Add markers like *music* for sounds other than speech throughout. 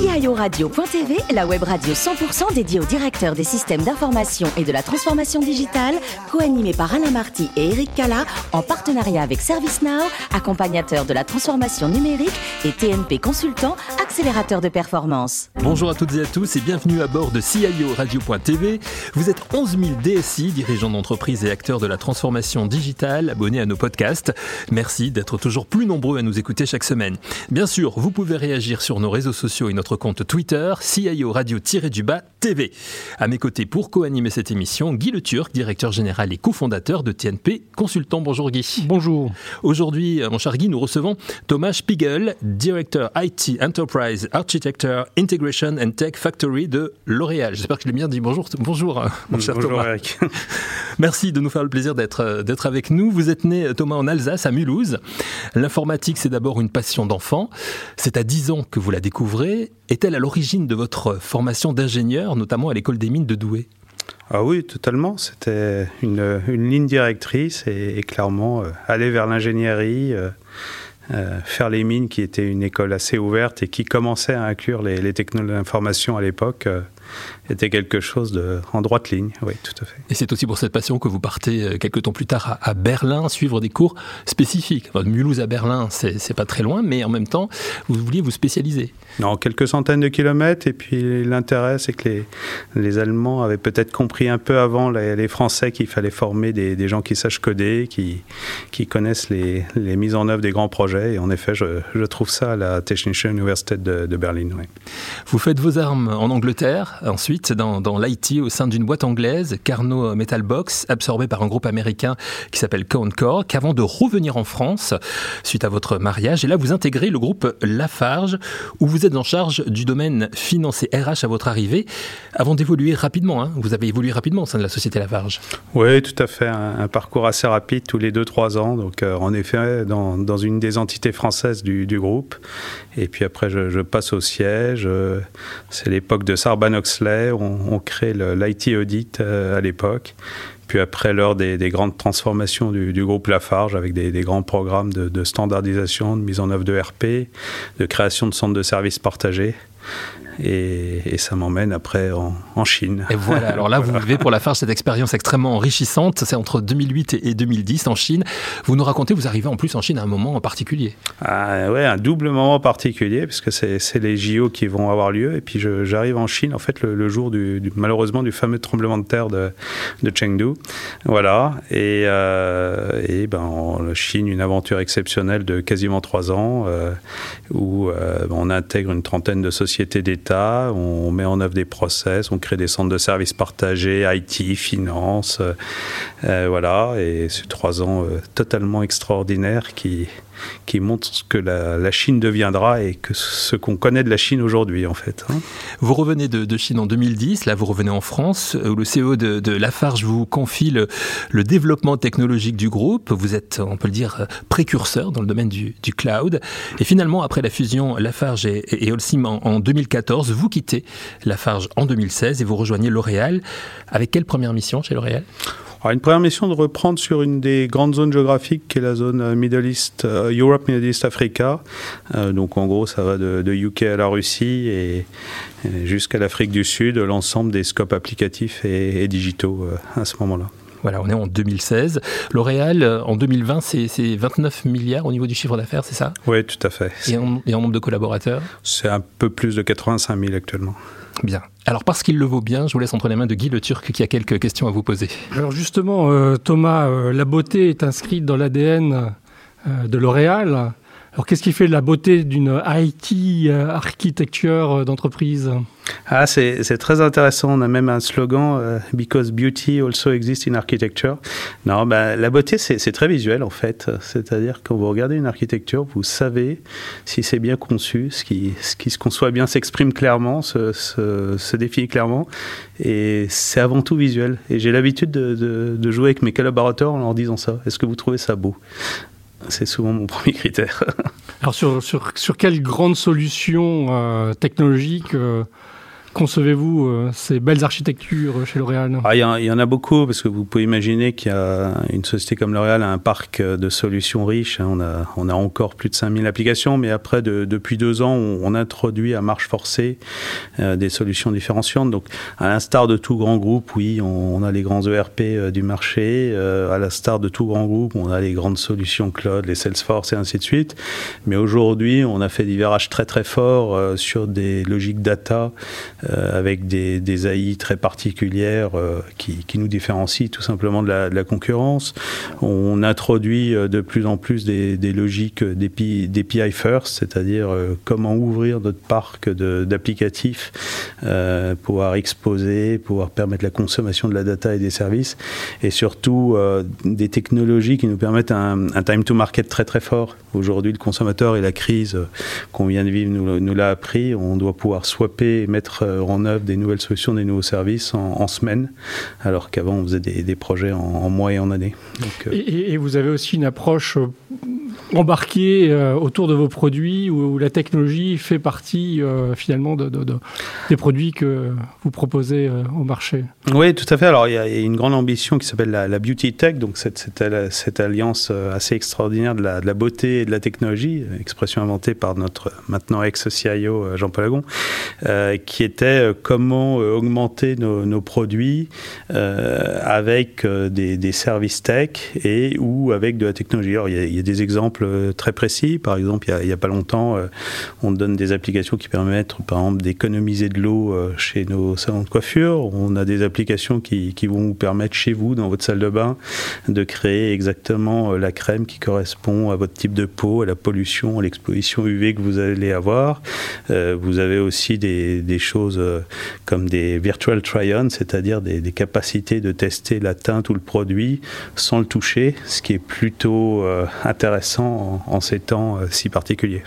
CIO Radio.tv, la web radio 100% dédiée aux directeurs des systèmes d'information et de la transformation digitale, co-animée par Alain Marty et Eric Cala, en partenariat avec ServiceNow, accompagnateur de la transformation numérique et TNP Consultant, accélérateur de performance. Bonjour à toutes et à tous et bienvenue à bord de CIO Radio.tv. Vous êtes 11 000 DSI, dirigeants d'entreprise et acteurs de la transformation digitale, abonnés à nos podcasts. Merci d'être toujours plus nombreux à nous écouter chaque semaine. Bien sûr, vous pouvez réagir sur nos réseaux sociaux et notre compte Twitter, CIO Radio-du-Bas TV. À mes côtés pour co-animer cette émission, Guy Le Turc, directeur général et cofondateur de TNP Consultant. Bonjour Guy. Bonjour. Aujourd'hui, mon cher Guy, nous recevons Thomas Spiegel, directeur IT Enterprise Architecture Integration and Tech Factory de L'Oréal. J'espère que je l'ai bien dit. Bonjour, bonjour mon cher bonjour Thomas. Eric. *laughs* Merci de nous faire le plaisir d'être d'être avec nous. Vous êtes né, Thomas, en Alsace, à Mulhouse. L'informatique, c'est d'abord une passion d'enfant. C'est à 10 ans que vous la découvrez est-elle à l'origine de votre formation d'ingénieur, notamment à l'école des mines de Douai? Ah oui, totalement. C'était une, ligne directrice et, clairement euh, aller vers l'ingénierie, euh, euh, faire les mines, qui était une école assez ouverte et qui commençait à inclure les, technologies d'information à l'époque, était quelque chose de, en droite ligne. Oui, tout à fait. Et c'est aussi pour cette passion que vous partez euh, quelques temps plus tard à, à Berlin suivre des cours spécifiques. Enfin, de Mulhouse à Berlin, c'est pas très loin, mais en même temps, vous vouliez vous spécialiser. Non, quelques centaines de kilomètres. Et puis l'intérêt, c'est que les, les, Allemands avaient peut-être compris un peu avant les, les Français qu'il fallait former des, des, gens qui sachent coder, qui, qui connaissent les, les, mises en œuvre des grands projets. Et en effet, je, je trouve ça à la Technische Universität de, de Berlin. Oui. Vous faites vos armes en Angleterre, ensuite dans, dans l'IT au sein d'une boîte anglaise, Carnot Metal Box, absorbée par un groupe américain qui s'appelle Cohncore, qu'avant de revenir en France suite à votre mariage. Et là, vous intégrez le groupe Lafarge, où vous êtes en charge du domaine finance et RH à votre arrivée, avant d'évoluer rapidement. Hein. Vous avez évolué rapidement au sein de la société Lafarge. Oui, tout à fait. Un, parcours assez rapide, tous les 2-3 ans. Donc, euh, en effet, dans, une des entités françaises du, groupe. Et puis après, je, passe au siège. Euh, C'est l'époque de On, crée l'IT Audit euh, à l'époque. Puis après, lors des, des, grandes transformations du, groupe Lafarge, avec des, des grands programmes de, de, standardisation, de mise en œuvre de RP, de création de centres de services partagés. Et, et, ça m'emmène après en, en, Chine. Et voilà, *laughs* alors là, vous vivez pour Lafarge cette expérience extrêmement enrichissante. C'est entre 2008 et 2010 en Chine. Vous nous racontez, vous arrivez en plus en Chine à un moment en particulier. Ah, ouais, un double moment particulier, puisque c'est les JO qui vont avoir lieu. Et puis j'arrive en Chine, en fait, le, le jour du, du, malheureusement du fameux tremblement de terre de, de Chengdu. Voilà. Et, euh, et ben, en Chine, une aventure exceptionnelle de quasiment trois ans, euh, où euh, on intègre une trentaine de sociétés d'État on met en œuvre des process, on crée des centres de services partagés, IT, finance, euh, voilà, et c'est trois ans euh, totalement extraordinaires qui, qui montre ce que la, Chine deviendra et que ce qu'on connaît de la Chine aujourd'hui, en fait. Hein. Vous revenez de, Chine en 2010, là vous revenez en France, où le CEO de, Lafarge vous confie le, développement technologique du groupe. Vous êtes, on peut le dire, précurseur dans le domaine du, cloud. Et finalement, après la fusion Lafarge et Holcim en, en 2014, vous quittez Lafarge en 2016 et vous rejoignez L'Oréal. Avec quelle première mission chez L'Oréal? Alors une première mission de reprendre sur une des grandes zones géographiques qui est la zone Middle East, euh, Europe, Middle East, Africa. Euh, donc en gros, ça va de, UK à la Russie et, jusqu'à l'Afrique du Sud, l'ensemble des scopes applicatifs et, digitaux euh, à ce moment-là. Voilà, on est en 2016. L'Oréal, en 2020, c'est 29 milliards au niveau du chiffre d'affaires, c'est ça? Oui, tout à fait. Et en, et en nombre de collaborateurs? C'est un peu plus de 85 000 actuellement. Bien. Alors parce qu'il le vaut bien, je vous laisse entre les mains de Guy Le Turc qui a quelques questions à vous poser. Alors justement, euh, Thomas, euh, la beauté est inscrite dans l'ADN euh, de L'Oréal. Alors qu'est-ce qui fait la beauté d'une IT euh, architecture d'entreprise? Ah, c'est très intéressant. On a même un slogan euh, Because beauty also exists in architecture. Non, ben, la beauté, c'est très visuel en fait. C'est-à-dire quand vous regardez une architecture, vous savez si c'est bien conçu, ce qui, ce qui se conçoit bien s'exprime clairement, se, définit clairement. Et c'est avant tout visuel. Et j'ai l'habitude de, de, de, jouer avec mes collaborateurs en leur disant ça. Est-ce que vous trouvez ça beau? C'est souvent mon premier critère. Alors sur, sur, sur quelle grande solution euh, technologique euh, concevez-vous euh, ces belles architectures chez L'Oréal? Ah, Il y, en a beaucoup, parce que vous pouvez imaginer qu'il société comme L'Oréal a un parc de solutions riches. Hein. On a, encore plus de 5000 applications, mais après, depuis deux ans, on, introduit à marche forcée euh, des solutions différenciantes. Donc, à l'instar de tout grand groupe, oui, on, a les grands ERP euh, du marché. à l'instar de tout grand groupe, on a les grandes solutions cloud, les Salesforce et ainsi de suite. Mais aujourd'hui, on a fait des virages très très forts sur des logiques data euh, avec des, AI très particulières euh, qui, nous différencient tout simplement de la, concurrence. On introduit euh, de plus en plus des, logiques d'API first, c'est-à-dire comment ouvrir notre parc d'applicatifs, euh, pouvoir exposer, pouvoir permettre la consommation de la data et des services, et surtout des technologies qui nous permettent un, un, time to market très très fort. Aujourd'hui, le consommateur et la crise qu'on vient de vivre nous, nous l'a appris. On doit pouvoir swapper et mettre en œuvre des nouvelles solutions, des nouveaux services en, semaines, alors qu'avant on faisait des, projets en, mois et en années. Euh, et, vous avez aussi une approche euh, embarquée euh, autour de vos produits où, la technologie fait partie finalement de, des produits que vous proposez au marché. Oui, tout à fait. Alors il y a une grande ambition qui s'appelle la, Beauty Tech, donc cette, alliance assez extraordinaire de la, beauté et de la technologie, expression inventée par notre maintenant ex-CIO Jean-Paul Agon, qui était euh, comment euh, augmenter nos, produits euh, avec des, services tech et ou avec de la technologie. Alors, il, y a, des exemples très précis. Par exemple, il n'y a, pas longtemps, on donne des applications qui permettent, par exemple, d'économiser de l'eau chez nos salons de coiffure. On a des applications qui, qui, vont vous permettre chez vous, dans votre salle de bain, de créer exactement la crème qui correspond à votre type de peau, à la pollution, à l'exposition UV que vous allez avoir. vous avez aussi des, choses euh, comme des virtual try-on, c'est-à-dire des, capacités de tester la teinte ou le produit sans le toucher, ce qui est plutôt euh, intéressant en, ces temps euh, si particuliers.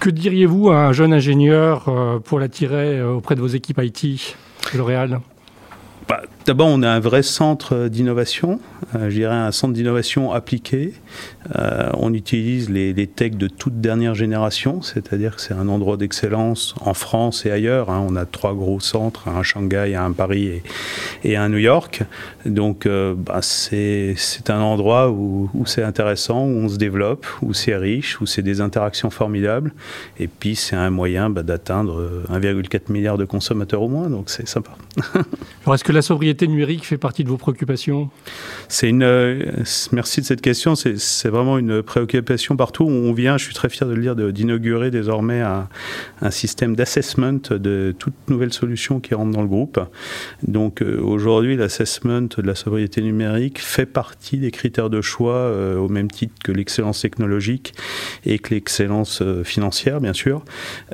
Que diriez-vous à un jeune ingénieur pour l'attirer auprès de vos équipes IT, L'Oréal? Bah, D'abord, on a un vrai centre d'innovation, je dirais un centre d'innovation appliqué, euh, on utilise les, techs de toute dernière génération, c'est-à-dire que c'est un endroit d'excellence en France et ailleurs. Hein. On a trois gros centres, un Shanghai, un Paris et, un New York. Donc euh, bah, c'est un endroit où, c'est intéressant, où on se développe, où c'est riche, où c'est des interactions formidables. Et puis c'est un moyen bah, d'atteindre 1,4 milliard de consommateurs au moins, donc c'est sympa. *laughs* Alors est-ce que la sobriété numérique fait partie de vos préoccupations? Euh, merci de cette question. C'est vraiment une préoccupation partout où on vient. Je suis très fier de le dire, d'inaugurer désormais un, système d'assessment de toute nouvelle solution qui rentre dans le groupe. Donc euh, aujourd'hui, l'assessment de la sobriété numérique fait partie des critères de choix euh, au même titre que l'excellence technologique et que l'excellence financière, bien sûr.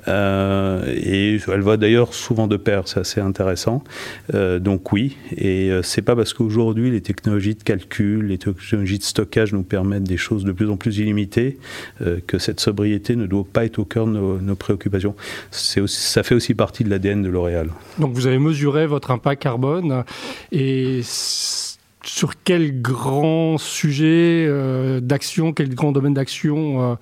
et elle va d'ailleurs souvent de pair, c'est assez intéressant. donc oui, et c'est pas parce qu'aujourd'hui les technologies de calcul, les technologies de stockage nous permettent des choses de plus en plus illimitées, euh, que cette sobriété ne doit pas être au cœur de nos, préoccupations. Ça fait aussi partie de l'ADN de L'Oréal. Donc vous avez mesuré votre impact carbone et sur quel grand sujet euh, d'action, quel grand domaine d'action euh, euh,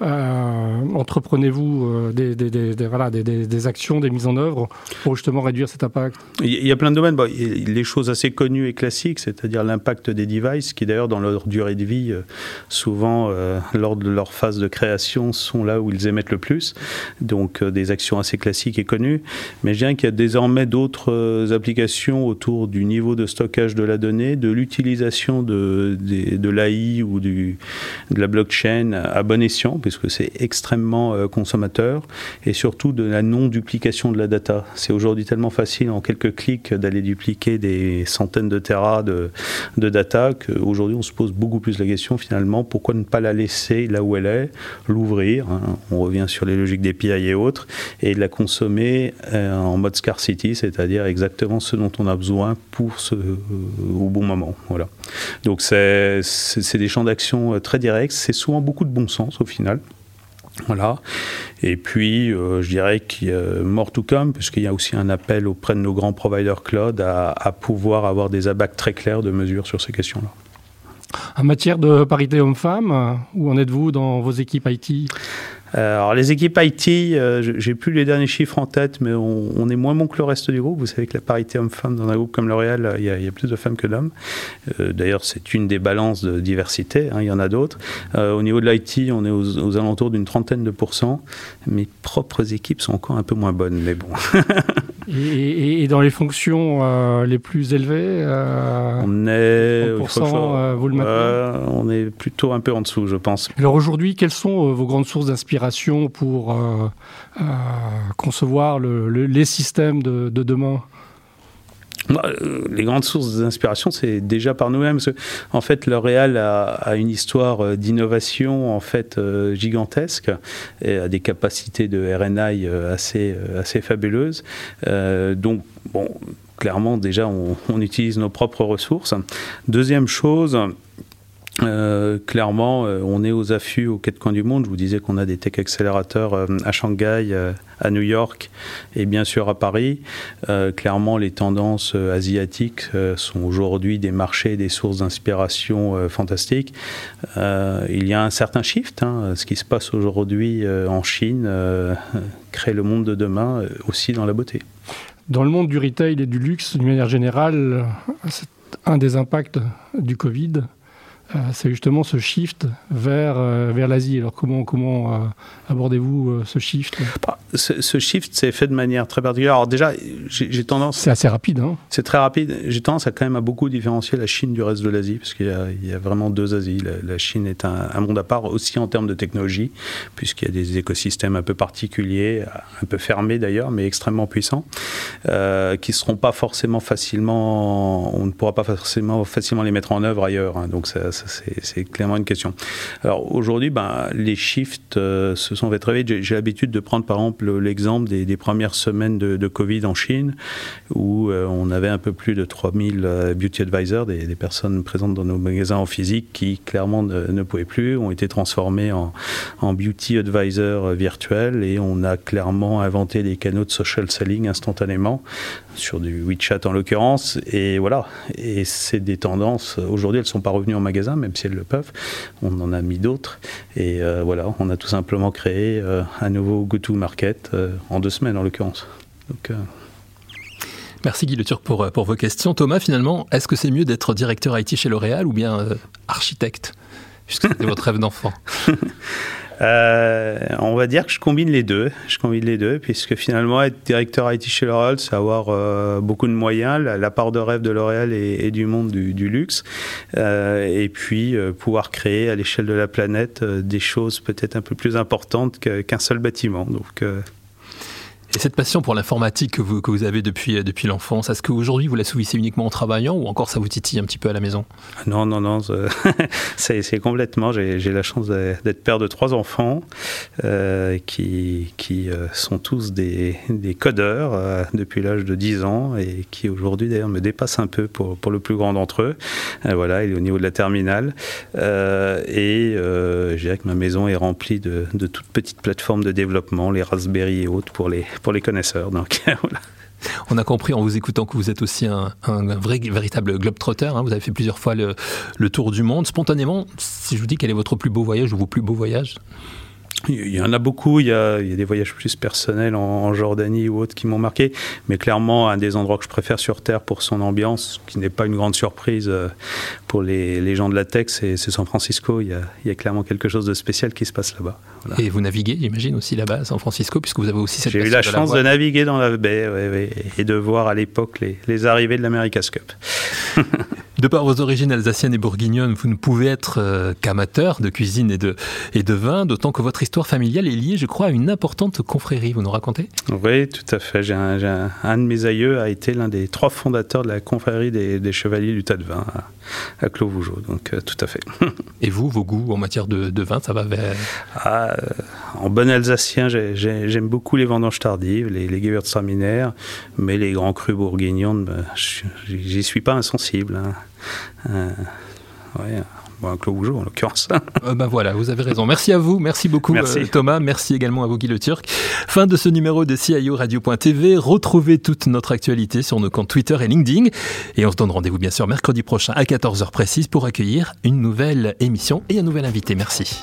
entreprenez-vous euh, des, actions, des mises en œuvre pour justement réduire cet impact? Il y a plein de domaines. Bon, les choses assez connues et classiques, c'est-à-dire l'impact des devices, qui d'ailleurs dans leur durée de vie, euh, souvent lors de leur phase de création, sont là où ils émettent le plus. Donc des actions assez classiques et connues. Mais je dirais qu'il y a désormais d'autres applications autour du niveau de stockage de la donnée, de l'utilisation de, l'AI ou de la blockchain à bon escient puisque c'est extrêmement euh, consommateur, et surtout de la non-duplication de la data. C'est aujourd'hui tellement facile en quelques clics d'aller dupliquer des centaines de terras de, data qu'aujourd'hui on se pose beaucoup plus la question finalement pourquoi ne pas la laisser là où elle est, l'ouvrir, hein. on revient sur les logiques d'API et autres, et la consommer euh, en mode scarcity, c'est-à-dire exactement ce dont on a besoin pour euh, au bon moment. Voilà. Donc c'est des champs d'action très directs, c'est souvent beaucoup de bon sens au final. Voilà. Et puis, euh, je dirais qu'il y a more to come, puisqu'il y a aussi un appel auprès de nos grands providers cloud à, pouvoir avoir des abacs très clairs de mesures sur ces questions-là. En matière de parité homme-femme, où en êtes-vous dans vos équipes IT alors les équipes IT, j'ai plus les derniers chiffres en tête, mais on, est moins bon que le reste du groupe. Vous savez que la parité homme-femme dans un groupe comme L'Oréal, il, il y, a plus de femmes que d'hommes. D'ailleurs, c'est une des balances de diversité. Hein, il y en a d'autres. au niveau de l'IT, on est aux, aux alentours d'une trentaine de pourcents. Mes propres équipes sont encore un peu moins bonnes, mais bon. *laughs* Et, dans les fonctions euh, les plus élevées euh, On est. Euh, vous le On est plutôt un peu en dessous, je pense. Alors aujourd'hui, quelles sont vos grandes sources d'inspiration pour concevoir les systèmes de demain? euh, les grandes sources d'inspiration, c'est déjà par nous-mêmes. En fait, L'Oréal a, une histoire euh, d'innovation en fait euh, gigantesque et a des capacités de RNI assez, assez fabuleuses. donc, bon, clairement, déjà, on, utilise nos propres ressources. Deuxième chose, euh, clairement, euh, on est aux affûts aux quatre coins du monde. Je vous disais qu'on a des tech accélérateurs euh, à Shanghai, à New York et bien sûr à Paris. clairement, les tendances asiatiques sont aujourd'hui des marchés, des sources d'inspiration fantastiques. il y a un certain shift. Hein. ce qui se passe aujourd'hui en Chine crée le monde de demain aussi dans la beauté. Dans le monde du retail et du luxe, d'une manière générale, c'est un des impacts du Covid c'est justement ce shift vers, euh, vers l'Asie. Alors comment, comment euh, abordez-vous ce shift? Bah, ce, shift s'est fait de manière très particulière. Alors déjà, j'ai tendance... C'est assez rapide. Hein c'est très rapide. J'ai tendance à quand même à beaucoup différencier la Chine du reste de l'Asie, parce qu'il y, a vraiment deux Asies. La, Chine est un, un, monde à part, aussi en termes de technologie, puisqu'il y a des écosystèmes un peu particuliers, un peu fermés d'ailleurs, mais extrêmement puissants, euh, qui ne seront pas forcément facilement... On ne pourra pas forcément facilement les mettre en œuvre ailleurs. Hein. donc ça, c'est clairement une question. Alors aujourd'hui, ben, les shifts euh, se sont fait très vite. J'ai l'habitude de prendre par exemple l'exemple des, premières semaines de, Covid en Chine, où euh, on avait un peu plus de 3000 euh, beauty advisors, des, personnes présentes dans nos magasins en physique qui clairement ne, pouvaient plus, ont été transformés en, beauty advisors virtuels et on a clairement inventé des canaux de social selling instantanément sur du WeChat en l'occurrence. Et voilà. Et c'est des tendances. Aujourd'hui, elles ne sont pas revenues en magasin, même si elles le peuvent. On en a mis d'autres. Et euh, voilà, on a tout simplement créé euh, un nouveau go-to-market euh, en deux semaines en l'occurrence. Donc. Merci Guy Le Turc pour, pour vos questions. Thomas, finalement, est-ce que c'est mieux d'être directeur IT chez L'Oréal ou bien architecte? Puisque c'était *laughs* votre rêve d'enfant. *laughs* Euh, on va dire que je combine les deux. Je combine les deux, puisque finalement, être directeur IT chez L'Oréal, c'est avoir euh, beaucoup de moyens, la, part de rêve de L'Oréal et, du monde du, luxe, euh, et puis pouvoir créer à l'échelle de la planète des choses peut-être un peu plus importantes qu'un seul bâtiment. Donc, et cette passion pour l'informatique que vous, que vous avez depuis, depuis l'enfance, est-ce qu'aujourd'hui vous la l'assouvissez uniquement en travaillant ou encore ça vous titille un petit peu à la maison? Non, non, non, *laughs* c'est complètement. J'ai la chance d'être père de trois enfants euh, qui, qui euh, sont tous des, des codeurs euh, depuis l'âge de 10 ans et qui aujourd'hui d'ailleurs me dépassent un peu pour, pour le plus grand d'entre eux. voilà, il est au niveau de la terminale. et je dirais que ma maison est remplie de, de toutes petites plateformes de développement, les Raspberry et autres pour les les connaisseurs. Donc *laughs* On a compris en vous écoutant que vous êtes aussi un, vrai, véritable globetrotter. Hein. Vous avez fait plusieurs fois le, le, tour du monde. Spontanément, si je vous dis quel est votre plus beau voyage ou vos plus beaux voyages? Il y en a beaucoup, il y a, il y a des voyages plus personnels en, Jordanie ou autres qui m'ont marqué, mais clairement un des endroits que je préfère sur Terre pour son ambiance, qui n'est pas une grande surprise euh, pour les, les gens de la tech, c'est San Francisco, il y, a, il y, a, clairement quelque chose de spécial qui se passe là-bas. Et vous naviguez, j'imagine, aussi là-bas à San Francisco, puisque vous avez aussi cette J'ai eu la chance de naviguer dans la baie et de voir à l'époque les, les arrivées de l'America's Cup. *laughs* De par vos origines alsaciennes et bourguignonnes, vous ne pouvez être euh, qu'amateur de cuisine et de, et de vin, d'autant que votre histoire familiale est liée, je crois, à une importante confrérie. Vous nous racontez? Oui, tout à fait. Un, un, de mes aïeux a été l'un des trois fondateurs de la confrérie des, chevaliers du tas de vin à, à Clos-Vougeot, donc euh, tout à fait. *laughs* et vous, vos goûts en matière de, de vin, ça va vers? Ah, euh, En bon alsacien, j'aime beaucoup les vendanges tardives, les, les Gewürztraminer, mais les grands crus bourguignons, ben, j'y suis pas insensible. Hein. Euh, ouais, bon, un en l'occurrence. euh, ben voilà, vous avez raison. Merci à vous, merci beaucoup euh, Thomas, merci également à vous Guy Le Turc. Fin de ce numéro de CIO Radio.tv. Retrouvez toute notre actualité sur nos comptes Twitter et LinkedIn. Et on se donne rendez-vous bien sûr mercredi prochain à 14h précise pour accueillir une nouvelle émission et un nouvel invité. Merci.